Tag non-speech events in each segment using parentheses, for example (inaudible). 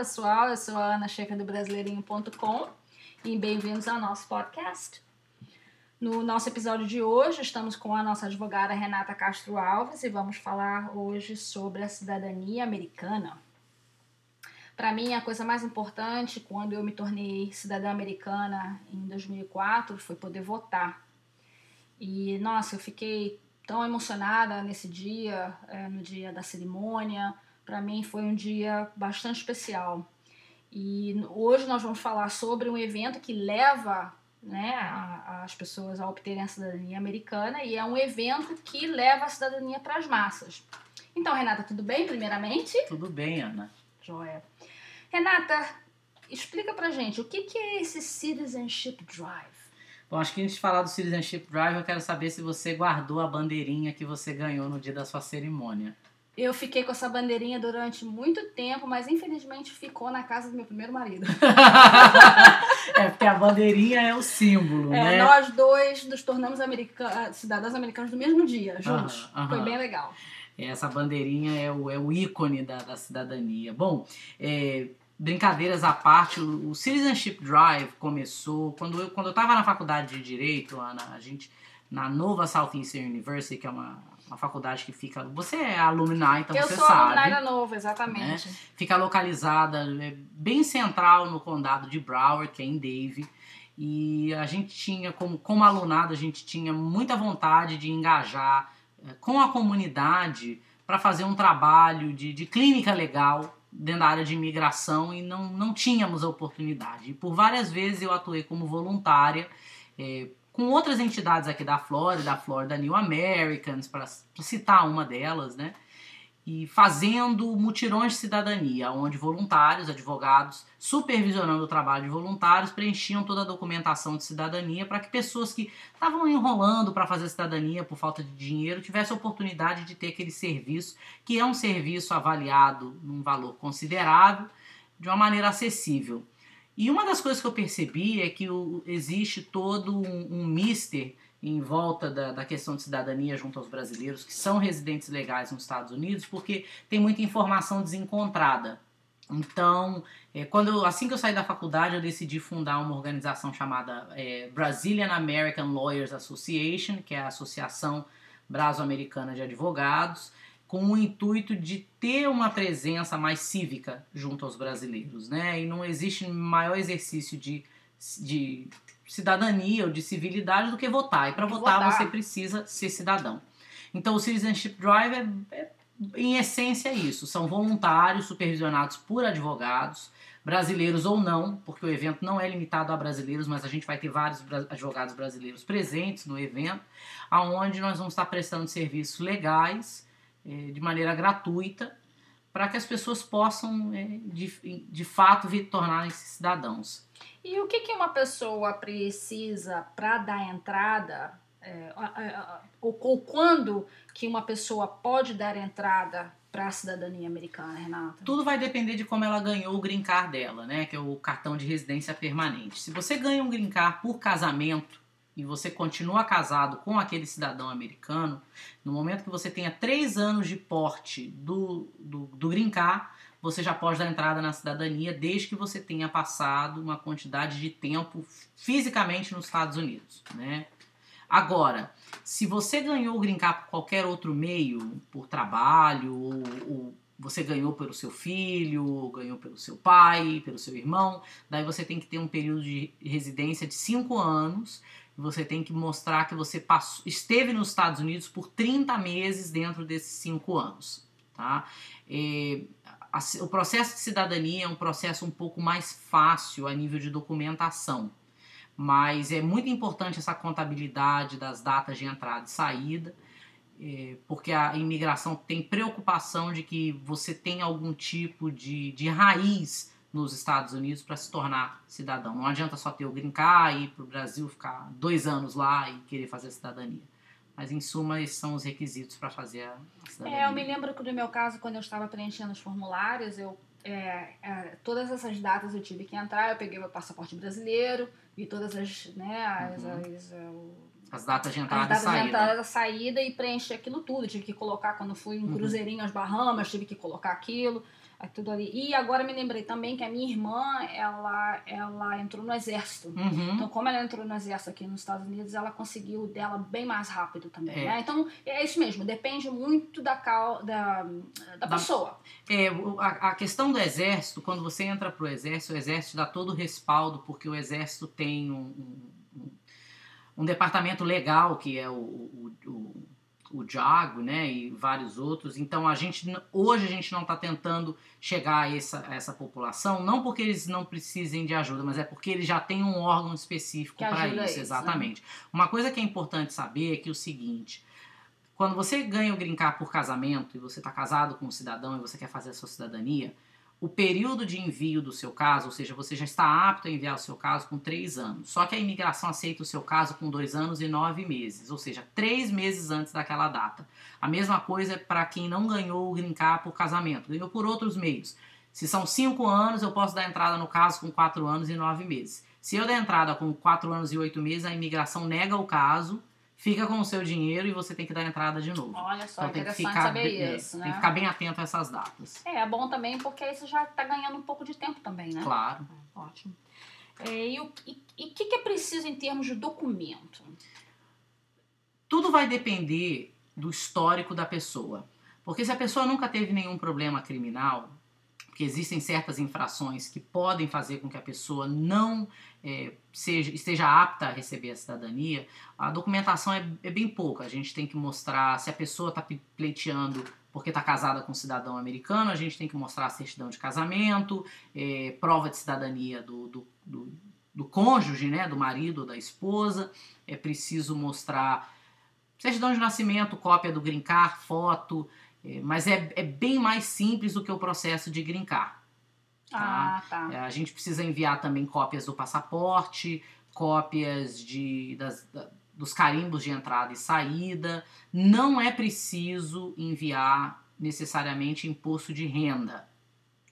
pessoal, eu sou a Ana Checa do Brasileirinho.com e bem-vindos ao nosso podcast. No nosso episódio de hoje, estamos com a nossa advogada Renata Castro Alves e vamos falar hoje sobre a cidadania americana. Para mim, a coisa mais importante quando eu me tornei cidadã americana em 2004 foi poder votar. E nossa, eu fiquei tão emocionada nesse dia, é, no dia da cerimônia. Para mim foi um dia bastante especial. E hoje nós vamos falar sobre um evento que leva né, a, as pessoas a obterem a cidadania americana e é um evento que leva a cidadania para as massas. Então, Renata, tudo bem, primeiramente? Tudo bem, Ana. Joia. Renata, explica pra gente o que, que é esse Citizenship Drive? Bom, acho que antes de falar do Citizenship Drive, eu quero saber se você guardou a bandeirinha que você ganhou no dia da sua cerimônia. Eu fiquei com essa bandeirinha durante muito tempo, mas infelizmente ficou na casa do meu primeiro marido. (laughs) é, porque a bandeirinha é o símbolo, é, né? Nós dois nos tornamos america cidadãos americanos no mesmo dia, juntos. Aham, aham. Foi bem legal. Essa bandeirinha é o, é o ícone da, da cidadania. Bom, é, brincadeiras à parte, o, o Citizenship Drive começou quando eu quando eu estava na faculdade de direito, Ana, a gente na Nova Southeastern University, que é uma, uma faculdade que fica, você é alumni, então eu você sou sabe. alumni da Nova, exatamente. Fica localizada é, bem central no condado de Broward, que é em Dave. E a gente tinha, como, como alunado, a gente tinha muita vontade de engajar é, com a comunidade para fazer um trabalho de, de clínica legal dentro da área de imigração e não, não tínhamos a oportunidade. E por várias vezes eu atuei como voluntária é, com outras entidades aqui da Flórida, da Florida New Americans, para citar uma delas, né? E fazendo mutirões de cidadania, onde voluntários, advogados, supervisionando o trabalho de voluntários, preenchiam toda a documentação de cidadania para que pessoas que estavam enrolando para fazer cidadania por falta de dinheiro tivessem a oportunidade de ter aquele serviço, que é um serviço avaliado num valor considerável, de uma maneira acessível. E uma das coisas que eu percebi é que o, existe todo um, um mister em volta da, da, questão de cidadania junto aos brasileiros que são residentes legais nos Estados Unidos, porque tem muita informação desencontrada. Então, é, quando assim que eu saí da faculdade, eu decidi fundar uma organização chamada é, Brazilian American Lawyers Association, que é a Associação Braso-Americana de Advogados, com o intuito de ter uma presença mais cívica junto aos brasileiros, né? E não existe maior exercício de, de cidadania ou de civilidade do que votar. E para votar, Votar. você precisa ser cidadão. Então o Citizenship Drive é, é, em essência, isso. São voluntários supervisionados por advogados, brasileiros ou não, porque o evento não é limitado a brasileiros, mas a gente vai ter vários advogados brasileiros presentes no evento, aonde nós vamos estar prestando serviços legais de maneira gratuita para que as pessoas possam, eh, de, de fato, tornarem-se cidadãos. E o que, que uma pessoa precisa para dar entrada, é, ou, ou quando que uma pessoa pode dar entrada para a cidadania americana, Renata? Tudo vai depender de como ela ganhou o green card dela, né? Que é o cartão de residência permanente. Se você ganha um green card por casamento e você continua casado com aquele cidadão americano, no momento que você tenha três anos de porte do, do, do você já pode dar entrada na cidadania desde que você tenha passado uma quantidade de tempo fisicamente nos Estados Unidos, né? Agora, se você ganhou o green por qualquer outro meio, por trabalho, ou, ou você ganhou pelo seu filho, ou ganhou pelo seu pai, pelo seu irmão, daí você tem que ter um período de residência de 5 anos. Você tem que mostrar que você passou, esteve nos Estados Unidos por 30 meses dentro desses 5 anos. Tá? É, a- o processo de cidadania é um processo um pouco mais fácil a nível de documentação mas é muito importante essa contabilidade das datas de entrada e saída, eh, porque a imigração tem preocupação de que você tem algum tipo de, de raiz nos Estados Unidos para se tornar cidadão. Não adianta só ter o green card e ir para o Brasil ficar dois anos lá e querer fazer a cidadania. Mas, em suma, esses são os requisitos para fazer a cidadania. É, eu me lembro que no meu caso, quando eu estava preenchendo os formulários, eu é, é, todas essas datas eu tive que entrar, eu peguei meu passaporte brasileiro e todas as, né, as, Uhum. as, é, o- As datas de as entrada e datas de saída. entrada e saída e preencher aquilo tudo. Tive que colocar, quando fui um Uhum. cruzeirinho às Bahamas, tive que colocar aquilo. Tudo ali. E agora me lembrei também que a minha irmã, ela, ela entrou no exército. Uhum. Então, como ela entrou no exército aqui nos Estados Unidos, ela conseguiu dela bem mais rápido também, É. né? Então, é isso mesmo, depende muito da, cal, da, da Da- pessoa. É, a, a questão do exército, quando você entra pro exército, o exército dá todo o respaldo, porque o exército tem um, um- um- um departamento legal, que é o, o, o, o JAGO, né, e vários outros. Então, a gente, hoje a gente não está tentando chegar a essa, a essa população, não porque eles não precisem de ajuda, mas é porque eles já têm um órgão específico para isso, eles, né? exatamente. Uma coisa que é importante saber é que é o seguinte, quando você ganha o green card por casamento e você está casado com um cidadão e você quer fazer a sua cidadania, o período de envio do seu caso, ou seja, você já está apto a enviar o seu caso com três anos. Só que a imigração aceita o seu caso com dois anos e nove meses, ou seja, três meses antes daquela data. A mesma coisa é para quem não ganhou o green card por casamento, ganhou por outros meios. Se são cinco anos, eu posso dar entrada no caso com quatro anos e nove meses. Se eu der entrada com quatro anos e oito meses, a imigração nega o caso, fica com o seu dinheiro e você tem que dar entrada de novo. Olha só, Então tem que ficar, saber bem- é, isso, tem né? que ficar bem atento a essas datas. É, é bom também porque aí você já tá ganhando um pouco de tempo também, né? Claro. Ótimo. É, e o e, e que, que é preciso em termos de documento? Tudo vai depender do histórico da pessoa. Porque se a pessoa nunca teve nenhum problema criminal, porque existem certas infrações que podem fazer com que a pessoa não é, seja, esteja apta a receber a cidadania, a documentação é, é bem pouca. A gente tem que mostrar se a pessoa está pleiteando porque está casada com um cidadão americano, a gente tem que mostrar a certidão de casamento, é, prova de cidadania do, do, do, do cônjuge, né, do marido ou da esposa. É preciso mostrar certidão de nascimento, cópia do green card, foto, mas é, é bem mais simples do que o processo de green card. Ah, tá. É, a gente precisa enviar também cópias do passaporte, cópias de, das, da- dos carimbos de entrada e saída. Não é preciso enviar necessariamente imposto de renda.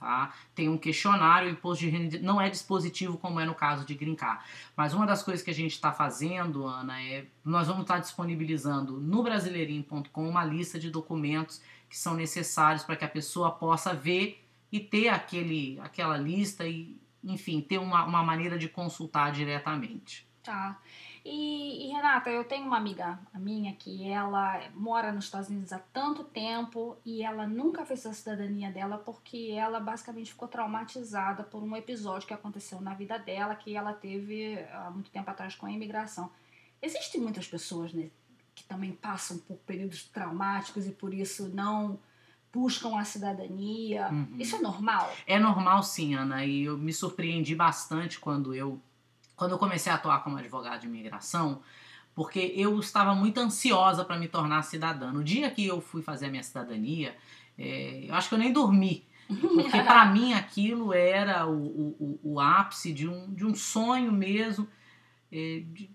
Tá? Tem um questionário, o imposto de renda não é dispositivo como é no caso de green card. Mas uma das coisas que a gente está fazendo, Ana, é nós vamos estar disponibilizando no brasileirinho.com uma lista de documentos que são necessários para que a pessoa possa ver e ter aquele, aquela lista e, enfim, ter uma, uma maneira de consultar diretamente. Tá. E, e, Renata, eu tenho uma amiga a minha que ela mora nos Estados Unidos há tanto tempo e ela nunca fez a cidadania dela porque ela basicamente ficou traumatizada por um episódio que aconteceu na vida dela que ela teve há muito tempo atrás com a imigração. Existem muitas pessoas né, que também passam por períodos traumáticos e por isso não buscam a cidadania. Uhum. Isso é normal? É normal sim, Ana, e eu me surpreendi bastante quando eu, quando eu comecei a atuar como advogado de imigração, porque eu estava muito ansiosa para me tornar cidadã. No dia que eu fui fazer a minha cidadania, é, eu acho que eu nem dormi. Porque (laughs) para mim aquilo era o, o, o- ápice de um, de um sonho mesmo, é, de-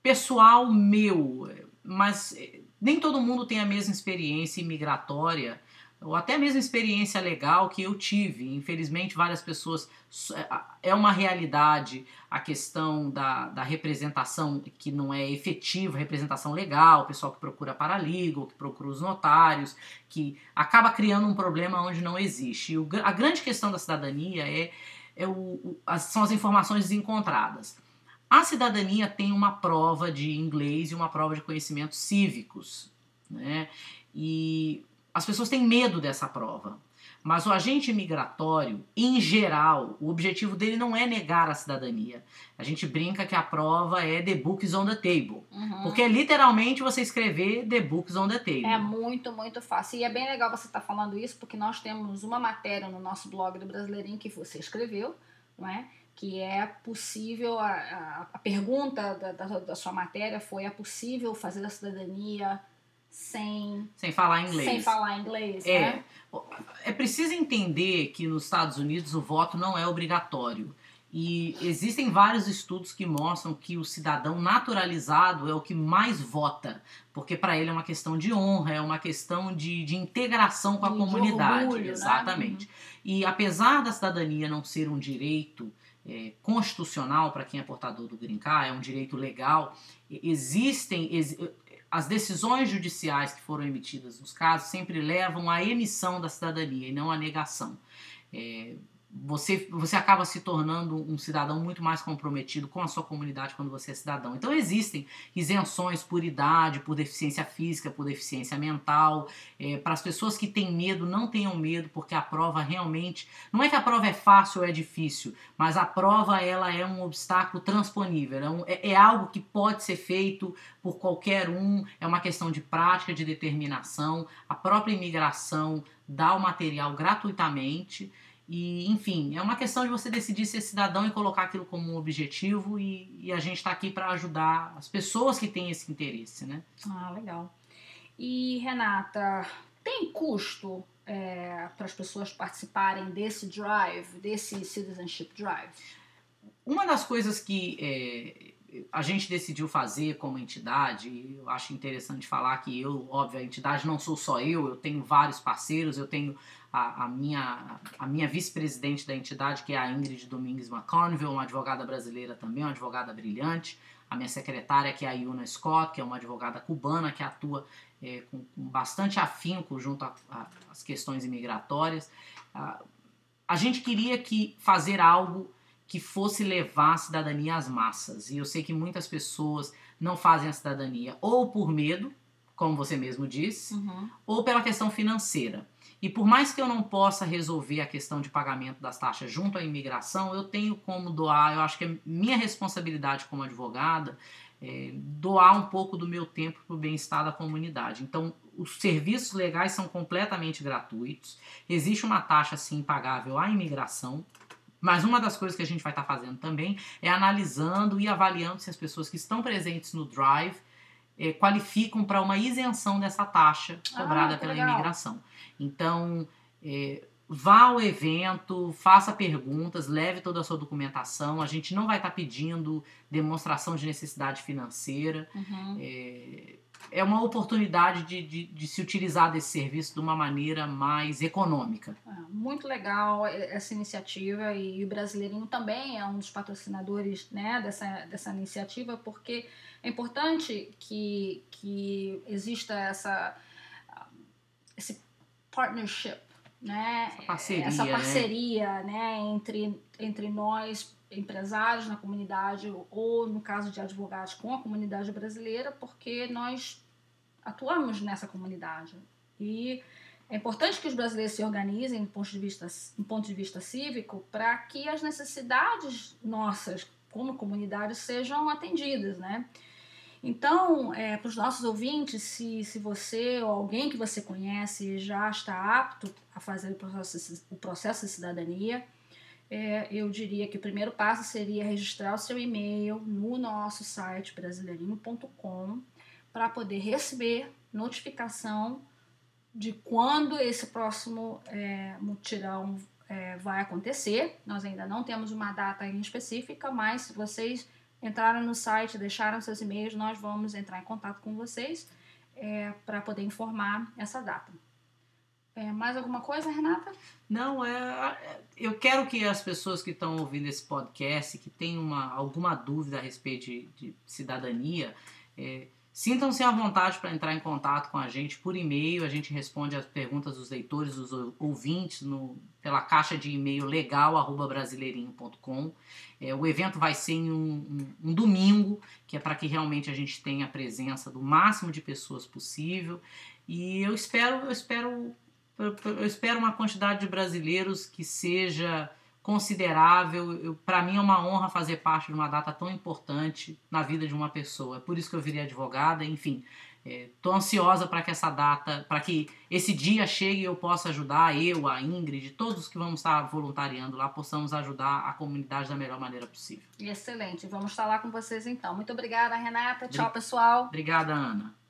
pessoal meu. Mas é, nem todo mundo tem a mesma experiência imigratória, ou até a mesma experiência legal que eu tive. Infelizmente, várias pessoas. É uma realidade a questão da, da representação que não é efetiva, representação legal, o pessoal que procura paralegal, que procura os notários, que acaba criando um problema onde não existe. E o, a grande questão da cidadania é, é o, o, as, são as informações desencontradas. A cidadania tem uma prova de inglês e uma prova de conhecimentos cívicos, né? E as pessoas têm medo dessa prova. Mas o agente migratório, em geral, o objetivo dele não é negar a cidadania. A gente brinca que a prova é the books on the table. Uhum. Porque é literalmente você escrever the books on the table. É muito, muito fácil. E é bem legal você estar falando isso, porque nós temos uma matéria no nosso blog do Brasileirinho que você escreveu, não é? Que é possível, a, a, a pergunta da, da, da, sua matéria foi: é possível fazer a cidadania sem, sem falar inglês? Sem falar inglês, é. né? É preciso entender que nos Estados Unidos o voto não é obrigatório. E existem vários estudos que mostram que o cidadão naturalizado é o que mais vota, porque para ele é uma questão de honra, é uma questão de, de integração com a de comunidade. Orgulho, Exatamente. Né? E apesar da cidadania não ser um direito é, constitucional para quem é portador do green card, é um direito legal, existem. Ex, as decisões judiciais que foram emitidas nos casos sempre levam à emissão da cidadania e não à negação. É, você, você acaba se tornando um cidadão muito mais comprometido com a sua comunidade quando você é cidadão. Então existem isenções por idade, por deficiência física, por deficiência mental. É, para as pessoas que têm medo, não tenham medo, porque a prova realmente. Não é que a prova é fácil ou é difícil, mas a prova ela é um obstáculo transponível. É, um, é, é algo que pode ser feito por qualquer um, é uma questão de prática, de determinação. A própria imigração dá o material gratuitamente. E, enfim, é uma questão de você decidir ser cidadão e colocar aquilo como um objetivo, e, e a gente está aqui para ajudar as pessoas que têm esse interesse, né? Ah, legal. E, Renata, tem custo é, para as pessoas participarem desse drive, desse Citizenship Drive? Uma das coisas que é, a gente decidiu fazer como entidade, eu acho interessante falar que eu, óbvio, a entidade não sou só eu, eu tenho vários parceiros, eu tenho a, a minha, a minha vice-presidente da entidade, que é a Ingrid Domingues McConville, uma advogada brasileira também, uma advogada brilhante, a minha secretária, que é a Yuna Scott, que é uma advogada cubana que atua é, com, com, bastante afinco junto às questões imigratórias. A, a gente queria que fazer algo que fosse levar a cidadania às massas. E eu sei que muitas pessoas não fazem a cidadania ou por medo, como você mesmo disse, uhum. ou pela questão financeira. E por mais que eu não possa resolver a questão de pagamento das taxas junto à imigração, eu tenho como doar, eu acho que é minha responsabilidade como advogada é, doar um pouco do meu tempo para o bem-estar da comunidade. Então, os serviços legais são completamente gratuitos, existe uma taxa sim pagável à imigração. Mas uma das coisas que a gente vai estar tá fazendo também é analisando e avaliando se as pessoas que estão presentes no Drive é, qualificam para uma isenção dessa taxa cobrada ah, pela legal. imigração. Então, é, vá ao evento, faça perguntas, leve toda a sua documentação. A gente não vai estar tá pedindo demonstração de necessidade financeira. Uhum. É, é uma oportunidade de, de, de, se utilizar desse serviço de uma maneira mais econômica. É, muito legal essa iniciativa e o Brasileirinho também é um dos patrocinadores né, dessa, dessa iniciativa, porque é importante que, que exista essa, esse partnership, né? Essa parceria, essa parceria né? né? entre, entre nós, empresários na comunidade, ou no caso de advogados com a comunidade brasileira, porque nós atuamos nessa comunidade. E é importante que os brasileiros se organizem do ponto de vista, do ponto de vista cívico para que as necessidades nossas como comunidade sejam atendidas, né? Então, é, para os nossos ouvintes, se, se você ou alguém que você conhece já está apto a fazer o processo, o processo de cidadania, é, eu diria que o primeiro passo seria registrar o seu e-mail no nosso site brasileirinho.com para poder receber notificação de quando esse próximo é, mutirão é, vai acontecer. Nós ainda não temos uma data em específica, mas se vocês entraram no site, deixaram seus e-mails, nós vamos entrar em contato com vocês é, para poder informar essa data. É, mais alguma coisa, Renata? Não, é, eu quero que as pessoas que estão ouvindo esse podcast, que têm uma, alguma dúvida a respeito de, de cidadania, é, Sintam-se à vontade para entrar em contato com a gente por e-mail. A gente responde as perguntas dos leitores, dos ouvintes, no, pela caixa de e-mail legal@brasileirinho.com. É, o evento vai ser em um, um, um domingo, que é para que realmente a gente tenha a presença do máximo de pessoas possível. E eu espero, eu espero, eu espero uma quantidade de brasileiros que seja considerável. Para mim é uma honra fazer parte de uma data tão importante na vida de uma pessoa. É por isso que eu virei advogada, enfim. Estou é, ansiosa para que essa data, para que esse dia chegue e eu possa ajudar, eu, a Ingrid, todos que vamos estar voluntariando lá, possamos ajudar a comunidade da melhor maneira possível. Excelente. Vamos estar lá com vocês então. Muito obrigada, Renata. Tchau, pessoal. Obrigada, Ana.